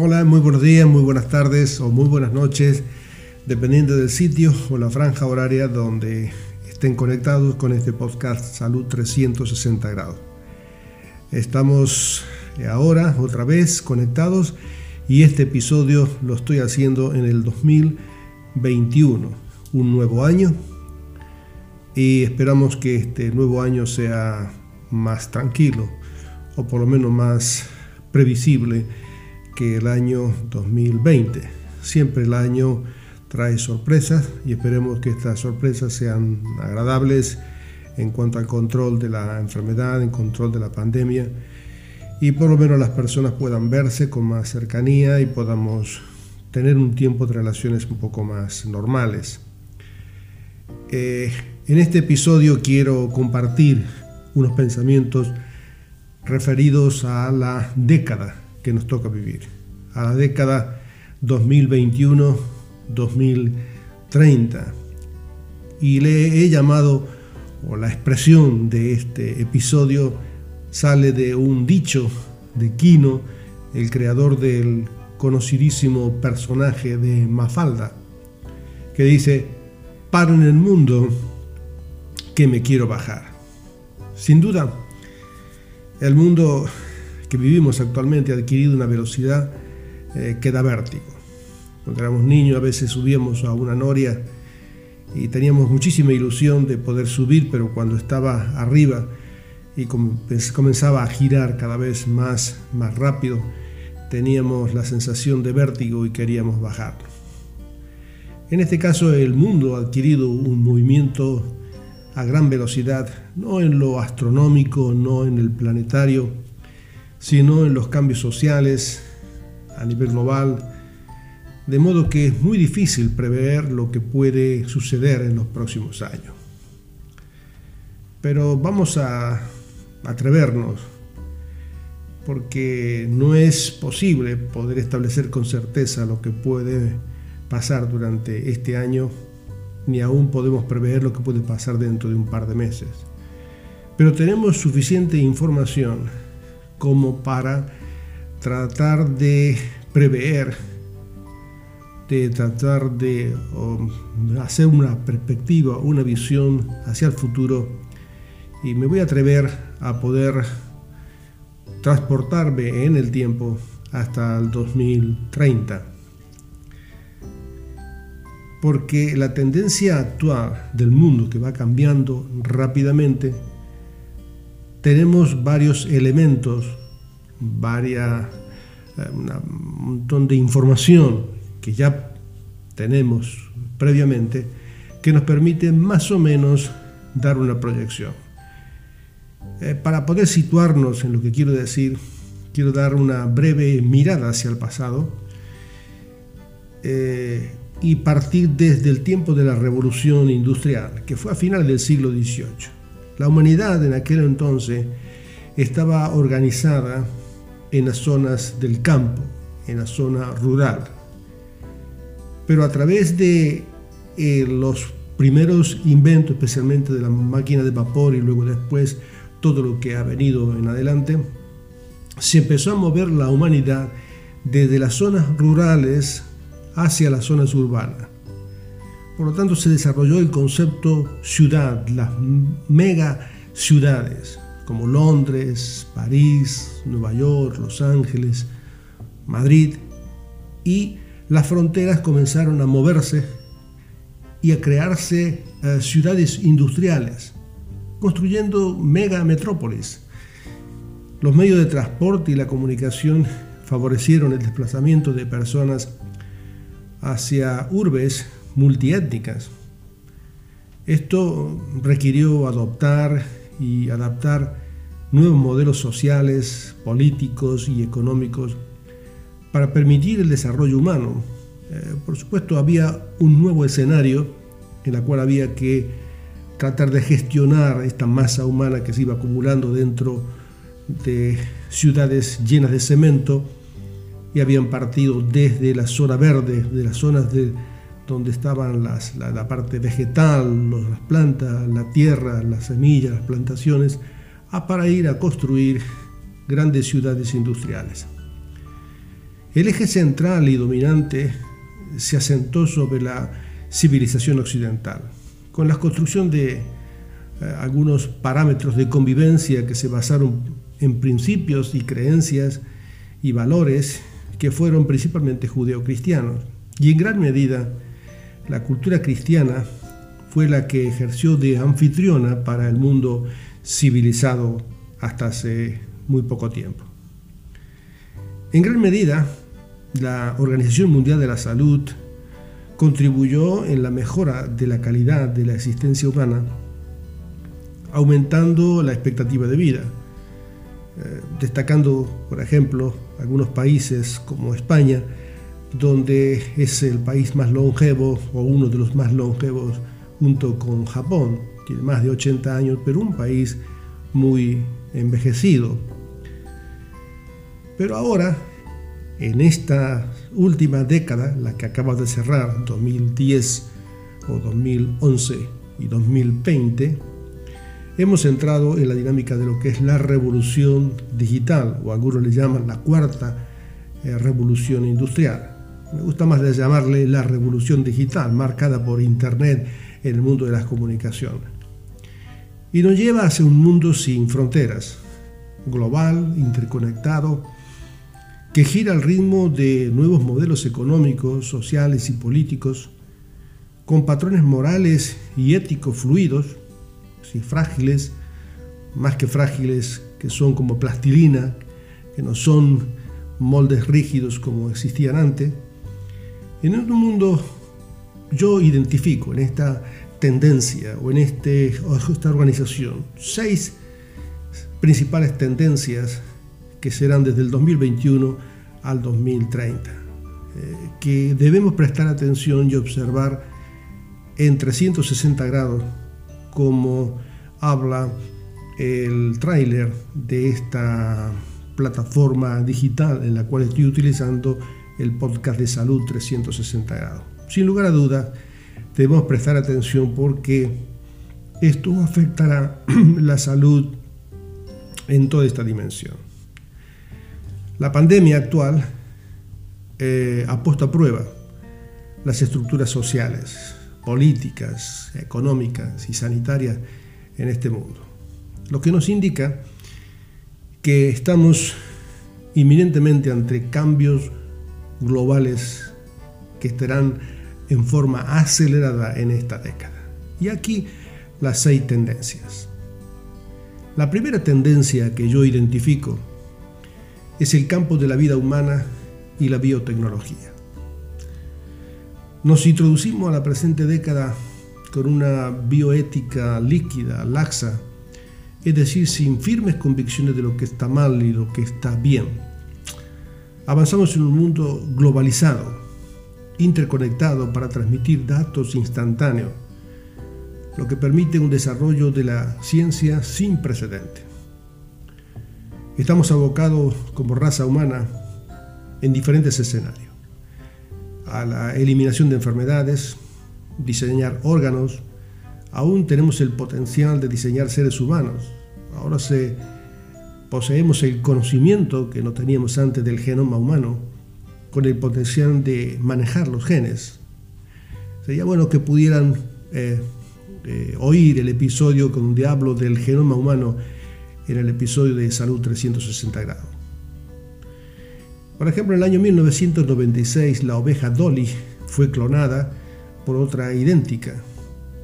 Hola, muy buenos días, muy buenas tardes o muy buenas noches, dependiendo del sitio o la franja horaria donde estén conectados con este podcast Salud 360 grados. Estamos ahora otra vez conectados y este episodio lo estoy haciendo en el 2021, un nuevo año y esperamos que este nuevo año sea más tranquilo o por lo menos más previsible que el año 2020. Siempre el año trae sorpresas y esperemos que estas sorpresas sean agradables en cuanto al control de la enfermedad, en control de la pandemia y por lo menos las personas puedan verse con más cercanía y podamos tener un tiempo de relaciones un poco más normales. Eh, en este episodio quiero compartir unos pensamientos referidos a la década que nos toca vivir, a la década 2021-2030. Y le he llamado, o la expresión de este episodio sale de un dicho de Quino, el creador del conocidísimo personaje de Mafalda, que dice, paro en el mundo que me quiero bajar. Sin duda, el mundo que vivimos actualmente ha adquirido una velocidad eh, que da vértigo. Cuando éramos niños a veces subíamos a una noria y teníamos muchísima ilusión de poder subir, pero cuando estaba arriba y comenzaba a girar cada vez más, más rápido, teníamos la sensación de vértigo y queríamos bajar. En este caso el mundo ha adquirido un movimiento a gran velocidad, no en lo astronómico, no en el planetario, sino en los cambios sociales a nivel global, de modo que es muy difícil prever lo que puede suceder en los próximos años. Pero vamos a atrevernos, porque no es posible poder establecer con certeza lo que puede pasar durante este año, ni aún podemos prever lo que puede pasar dentro de un par de meses. Pero tenemos suficiente información como para tratar de prever, de tratar de hacer una perspectiva, una visión hacia el futuro y me voy a atrever a poder transportarme en el tiempo hasta el 2030. Porque la tendencia actual del mundo que va cambiando rápidamente, tenemos varios elementos, varias, eh, un montón de información que ya tenemos previamente que nos permite más o menos dar una proyección. Eh, para poder situarnos en lo que quiero decir, quiero dar una breve mirada hacia el pasado eh, y partir desde el tiempo de la revolución industrial, que fue a finales del siglo XVIII. La humanidad en aquel entonces estaba organizada en las zonas del campo, en la zona rural. Pero a través de eh, los primeros inventos, especialmente de la máquina de vapor y luego después todo lo que ha venido en adelante, se empezó a mover la humanidad desde las zonas rurales hacia las zonas urbanas. Por lo tanto, se desarrolló el concepto ciudad, las mega ciudades, como Londres, París, Nueva York, Los Ángeles, Madrid, y las fronteras comenzaron a moverse y a crearse eh, ciudades industriales construyendo mega metrópolis. Los medios de transporte y la comunicación favorecieron el desplazamiento de personas hacia urbes multiétnicas. Esto requirió adoptar y adaptar nuevos modelos sociales, políticos y económicos para permitir el desarrollo humano. Eh, por supuesto, había un nuevo escenario en el cual había que tratar de gestionar esta masa humana que se iba acumulando dentro de ciudades llenas de cemento y habían partido desde la zona verde, de las zonas de, donde estaban la, parte vegetal, las plantas, la tierra, las semillas, las plantaciones, a para ir a construir grandes ciudades industriales. El eje central y dominante se asentó sobre la civilización occidental, con la construcción de eh, algunos parámetros de convivencia que se basaron en principios y creencias y valores que fueron principalmente judeocristianos. Y en gran medida, la cultura cristiana fue la que ejerció de anfitriona para el mundo civilizado hasta hace muy poco tiempo. En gran medida, la Organización Mundial de la Salud contribuyó en la mejora de la calidad de la existencia humana, aumentando la expectativa de vida, eh, destacando, por ejemplo, algunos países como España, donde es el país más longevo o uno de los más longevos junto con Japón, tiene más de 80 años, pero un país muy envejecido. Pero ahora, en esta última década, la que acaba de cerrar, 2010 o 2011 y 2020, hemos entrado en la dinámica de lo que es la revolución digital, o algunos le llaman la cuarta eh, revolución industrial. Me gusta más llamarle la revolución digital, marcada por Internet en el mundo de las comunicaciones. Y nos lleva hacia un mundo sin fronteras, global, interconectado, que gira al ritmo de nuevos modelos económicos, sociales y políticos, con patrones morales y éticos fluidos, y frágiles, más que frágiles, que son como plastilina, que no son moldes rígidos como existían antes. En un mundo yo identifico en esta tendencia o en este, esta organización seis principales tendencias que serán desde el 2021 al 2030, eh, que debemos prestar atención y observar en 360 grados como habla el tráiler de esta plataforma digital en la cual estoy utilizando el podcast de salud 360 grados. Sin lugar a dudas, debemos prestar atención porque esto afectará la salud en toda esta dimensión. La pandemia actual eh, ha puesto a prueba las estructuras sociales, políticas, económicas y sanitarias en este mundo. Lo que nos indica que estamos inminentemente ante cambios globales que estarán en forma acelerada en esta década. Y aquí las seis tendencias. La primera tendencia que yo identifico es el campo de la vida humana y la biotecnología. Nos introducimos a la presente década con una bioética líquida, laxa, es decir, sin firmes convicciones de lo que está mal y lo que está bien. Avanzamos en un mundo globalizado, interconectado para transmitir datos instantáneos, lo que permite un desarrollo de la ciencia sin precedente. Estamos abocados como raza humana en diferentes escenarios a la eliminación de enfermedades, diseñar órganos, aún tenemos el potencial de diseñar seres humanos. Ahora se, poseemos el conocimiento que no teníamos antes del genoma humano, con el potencial de manejar los genes. Sería bueno que pudieran eh, eh, oír el episodio con hablo del genoma humano en el episodio de Salud 360 grados. Por ejemplo, en el año 1996 la oveja Dolly fue clonada por otra idéntica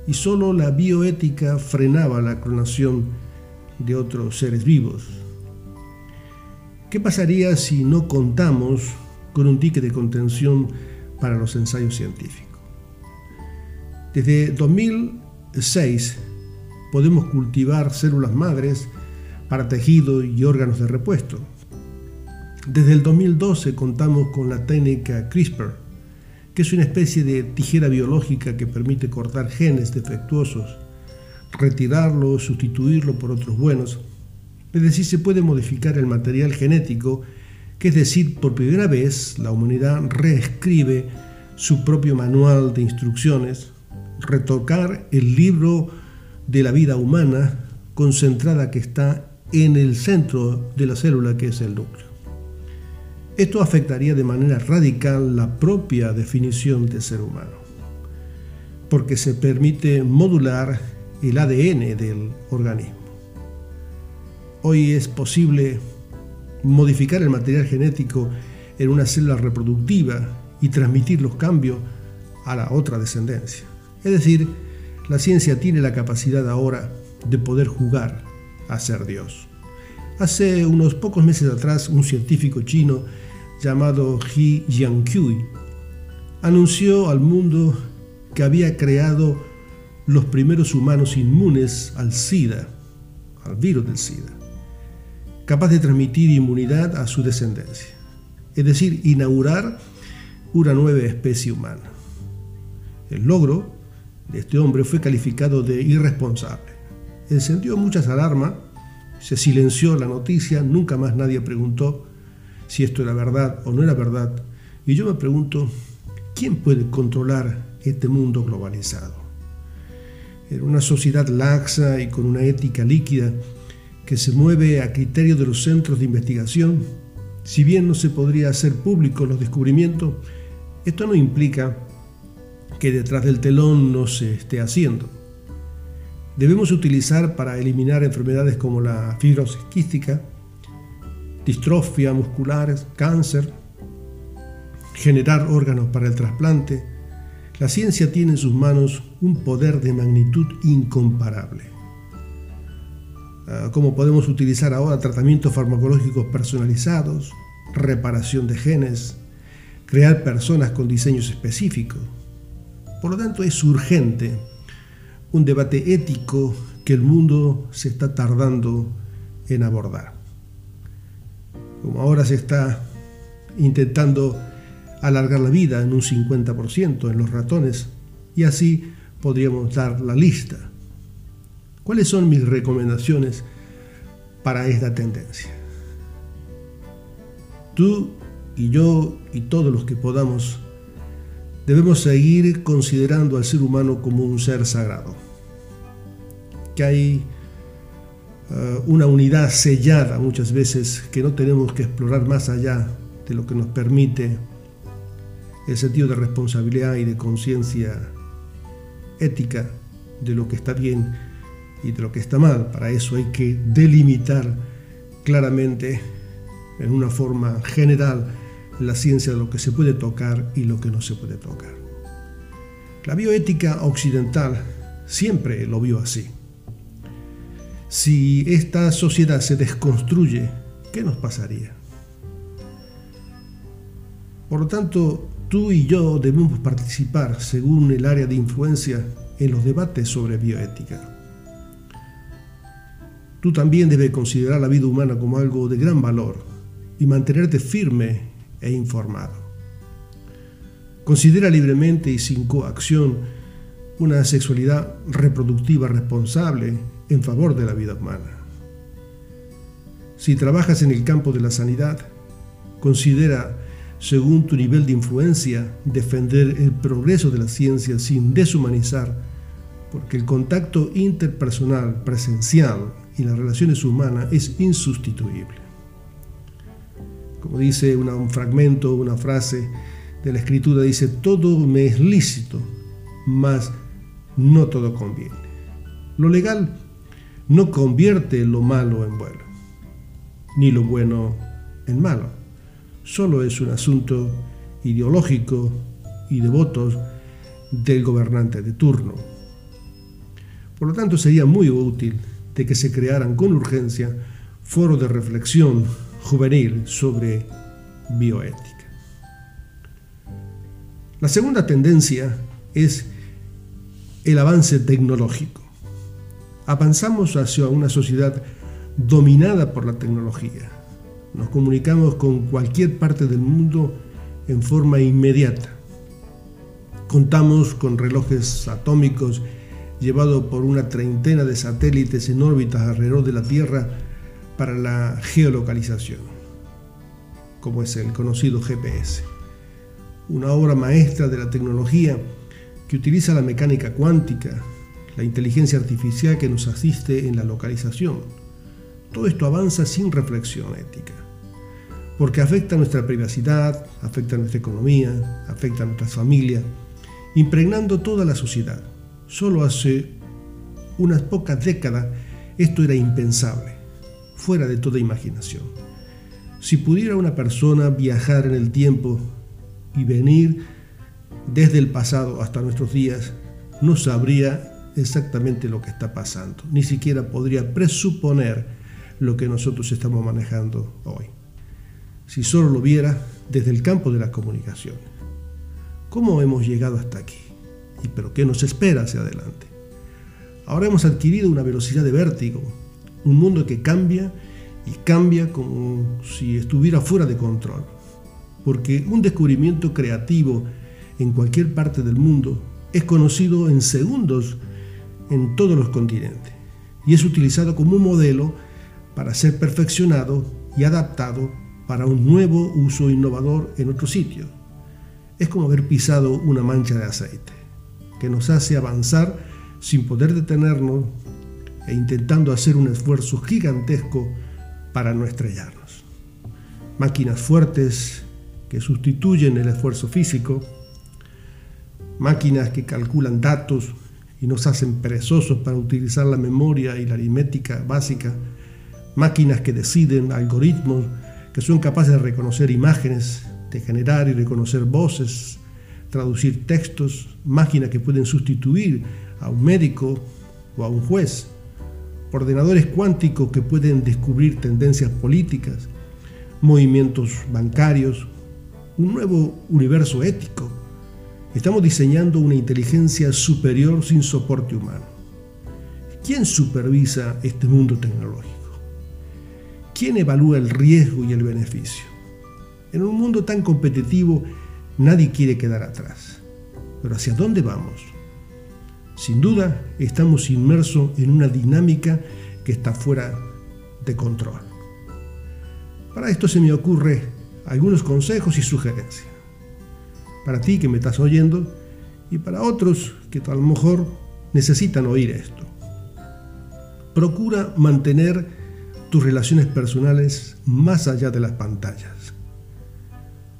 y solo la bioética frenaba la clonación de otros seres vivos. ¿Qué pasaría si no contamos con un ticket de contención para los ensayos científicos? Desde 2000 6 podemos cultivar células madres para tejido y órganos de repuesto. Desde el 2012 contamos con la técnica CRISPR, que es una especie de tijera biológica que permite cortar genes defectuosos, retirarlos, sustituirlo por otros buenos. Es decir, se puede modificar el material genético, que es decir, por primera vez la humanidad reescribe su propio manual de instrucciones, retocar el libro de la vida humana concentrada que está en el centro de la célula que es el núcleo. Esto afectaría de manera radical la propia definición de ser humano, porque se permite modular el ADN del organismo. Hoy es posible modificar el material genético en una célula reproductiva y transmitir los cambios a la otra descendencia. Es decir, la ciencia tiene la capacidad ahora de poder jugar a ser Dios. Hace unos pocos meses atrás, un científico chino llamado He Jiankui anunció al mundo que había creado los primeros humanos inmunes al SIDA, al virus del SIDA, capaz de transmitir inmunidad a su descendencia, es decir, inaugurar una nueva especie humana. El logro de este hombre fue calificado de irresponsable. Encendió muchas alarmas, se silenció la noticia, nunca más nadie preguntó si esto era verdad o no era verdad. Y yo me pregunto, ¿quién puede controlar este mundo globalizado? En una sociedad laxa y con una ética líquida que se mueve a criterio de los centros de investigación, si bien no se podría hacer público los descubrimientos, esto no implica que detrás del telón no se esté haciendo. Debemos utilizar para eliminar enfermedades como la fibrosis quística, distrofia muscular, cáncer, generar órganos para el trasplante, la ciencia tiene en sus manos un poder de magnitud incomparable. Ah, como podemos utilizar ahora tratamientos farmacológicos personalizados, reparación de genes, crear personas con diseños específicos. Por lo tanto, es urgente un debate ético que el mundo se está tardando en abordar como ahora se está intentando alargar la vida en un 50% en los ratones, y así podríamos dar la lista. ¿Cuáles son mis recomendaciones para esta tendencia? Tú y yo y todos los que podamos debemos seguir considerando al ser humano como un ser sagrado, que hay eh, una unidad sellada muchas veces que no tenemos que explorar más allá de lo que nos permite el sentido de responsabilidad y de conciencia ética de lo que está bien y de lo que está mal. Para eso hay que delimitar claramente, en una forma general, la ciencia de lo que se puede tocar y lo que no se puede tocar. La bioética occidental siempre lo vio así. Si esta sociedad se desconstruye, ¿qué nos pasaría? Por lo tanto, tú y yo debemos participar, según el área de influencia, en los debates sobre bioética. Tú también debes considerar la vida humana como algo de gran valor y mantenerte firme e informado. Considera libremente y sin coacción una sexualidad reproductiva responsable en favor de la vida humana. Si trabajas en el campo de la sanidad, considera, según tu nivel de influencia, defender el progreso de la ciencia sin deshumanizar, porque el contacto interpersonal, presencial y las relaciones humanas es insustituible. Como dice un fragmento, una frase de la escritura, dice, todo me es lícito, mas no todo conviene. Lo legal no convierte lo malo en bueno, ni lo bueno en malo. Solo es un asunto ideológico y de votos del gobernante de turno. Por lo tanto, sería muy útil de que se crearan con urgencia foros de reflexión juvenil sobre bioética. La segunda tendencia es el avance tecnológico. Avanzamos hacia una sociedad dominada por la tecnología. Nos comunicamos con cualquier parte del mundo en forma inmediata. Contamos con relojes atómicos llevados por una treintena de satélites en órbitas alrededor de la Tierra para la geolocalización, como es el conocido GPS. Una obra maestra de la tecnología que utiliza la mecánica cuántica, la inteligencia artificial que nos asiste en la localización. Todo esto avanza sin reflexión ética, porque afecta nuestra privacidad, afecta nuestra economía, afecta a nuestras familias, impregnando toda la sociedad. Solo hace unas pocas décadas esto era impensable, fuera de toda imaginación. Si pudiera una persona viajar en el tiempo y venir desde el pasado hasta nuestros días, no sabría exactamente lo que está pasando, ni siquiera podría presuponer lo que nosotros estamos manejando hoy. Si solo lo viera desde el campo de la comunicación. ¿Cómo hemos llegado hasta aquí? ¿Y pero qué nos espera hacia adelante? Ahora hemos adquirido una velocidad de vértigo, un mundo que cambia y cambia como si estuviera fuera de control. Porque un descubrimiento creativo en cualquier parte del mundo es conocido en segundos en todos los continentes y es utilizado como un modelo para ser perfeccionado y adaptado para un nuevo uso innovador en otro sitio. Es como haber pisado una mancha de aceite, que nos hace avanzar sin poder detenernos e intentando hacer un esfuerzo gigantesco para no estrellarnos. Máquinas fuertes que sustituyen el esfuerzo físico, máquinas que calculan datos y nos hacen perezosos para utilizar la memoria y la aritmética básica, máquinas que deciden, algoritmos que son capaces de reconocer imágenes, de generar y reconocer voces, traducir textos, máquinas que pueden sustituir a un médico o a un juez, ordenadores cuánticos que pueden descubrir tendencias políticas, movimientos bancarios, un nuevo universo ético Estamos diseñando una inteligencia superior sin soporte humano. ¿Quién supervisa este mundo tecnológico? ¿Quién evalúa el riesgo y el beneficio? En un mundo tan competitivo, nadie quiere quedar atrás. Pero ¿hacia dónde vamos? Sin duda, estamos inmersos en una dinámica que está fuera de control. Para esto se me ocurre algunos consejos y sugerencias para ti que me estás oyendo y para otros que a lo mejor necesitan oír esto. Procura mantener tus relaciones personales más allá de las pantallas.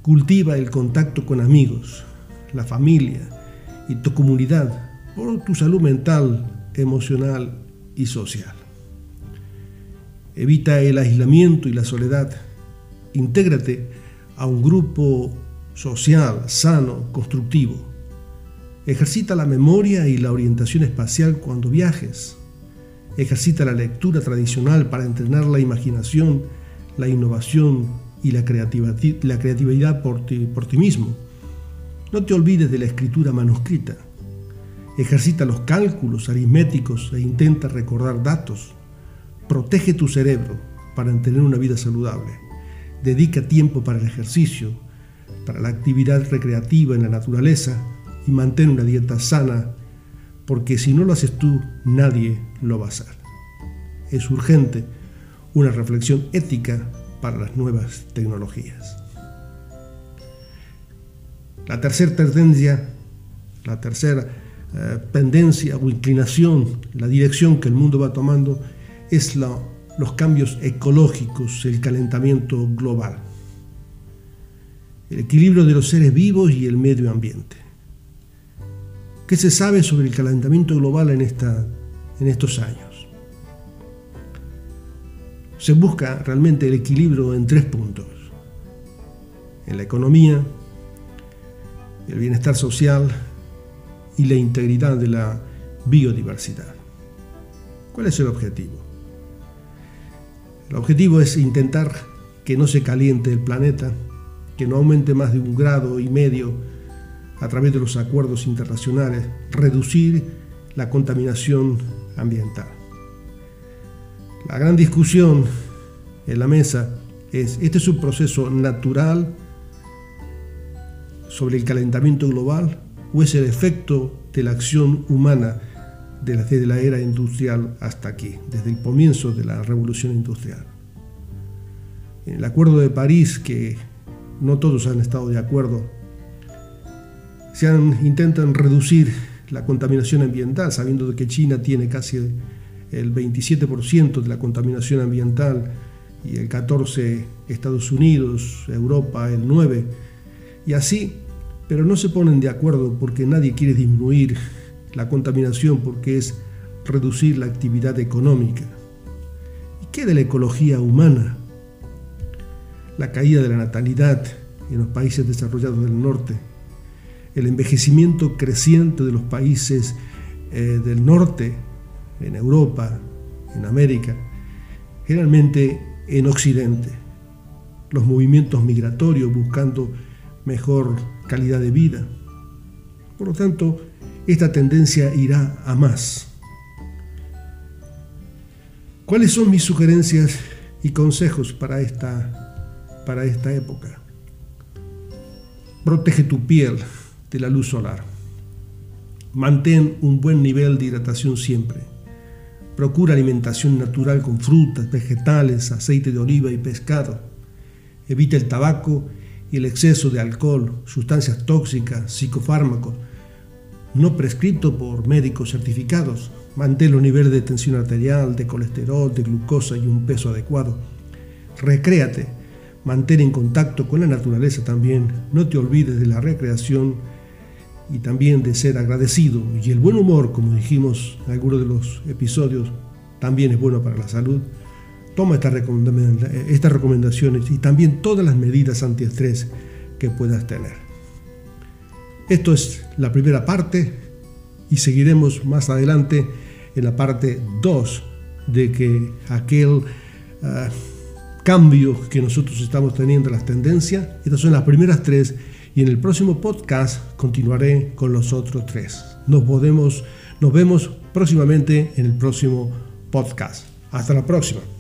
Cultiva el contacto con amigos, la familia y tu comunidad por tu salud mental, emocional y social. Evita el aislamiento y la soledad. Intégrate a un grupo social, sano, constructivo. Ejercita la memoria y la orientación espacial cuando viajes. Ejercita la lectura tradicional para entrenar la imaginación, la innovación y la creatividad, por, ti, por ti mismo. No te olvides de la escritura manuscrita. Ejercita los cálculos aritméticos e intenta recordar datos. Protege tu cerebro para tener una vida saludable. Dedica tiempo para el ejercicio, para la actividad recreativa en la naturaleza y mantén una dieta sana, porque si no lo haces tú, nadie lo va a hacer. Es urgente una reflexión ética para las nuevas tecnologías. La tercera tendencia, la tercera eh, tendencia o inclinación, la dirección que el mundo va tomando es los cambios ecológicos, el calentamiento global el equilibrio de los seres vivos y el medio ambiente. ¿Qué se sabe sobre el calentamiento global en, en estos años? Se busca realmente el equilibrio en tres puntos. En la economía, el bienestar social y la integridad de la biodiversidad. ¿Cuál es el objetivo? El objetivo es intentar que no se caliente el planeta que no aumente más de un grado y medio a través de los acuerdos internacionales, reducir la contaminación ambiental. La gran discusión en la mesa es, ¿este es un proceso natural sobre el calentamiento global o es el efecto de la acción humana desde la era industrial hasta aquí, desde el comienzo de la revolución industrial? En el Acuerdo de París, que no todos han estado de acuerdo, se intentan reducir la contaminación ambiental, sabiendo que China tiene casi el 27% de la contaminación ambiental y el 14% Estados Unidos, Europa el 9%, y así, pero no se ponen de acuerdo porque nadie quiere disminuir la contaminación porque es reducir la actividad económica. ¿Y qué de la ecología humana? La caída de la natalidad en los países desarrollados del norte, el envejecimiento creciente de los países eh, del norte, en Europa, en América, generalmente en Occidente, los movimientos migratorios buscando mejor calidad de vida. Por lo tanto, esta tendencia irá a más. ¿Cuáles son mis sugerencias y consejos para esta, para esta época? Protege tu piel de la luz solar. Mantén un buen nivel de hidratación siempre. Procura alimentación natural con frutas, vegetales, aceite de oliva y pescado. Evita el tabaco y el exceso de alcohol, sustancias tóxicas, psicofármacos, no prescrito por médicos certificados. Mantén los niveles de tensión arterial, de colesterol, de glucosa y un peso adecuado. Recréate. Mantén en contacto con la naturaleza también. No te olvides de la recreación y también de ser agradecido. Y el buen humor, como dijimos en algunos de los episodios, también es bueno para la salud. Toma estas recomendaciones y también todas las medidas antiestrés que puedas tener. Esto es la primera parte y seguiremos más adelante en la parte 2 de que aquel ah, cambio que nosotros estamos teniendo, las tendencias, estas son las primeras tres y en el próximo podcast continuaré con los otros tres. Nos, podemos, nos vemos próximamente en el próximo podcast. Hasta la próxima.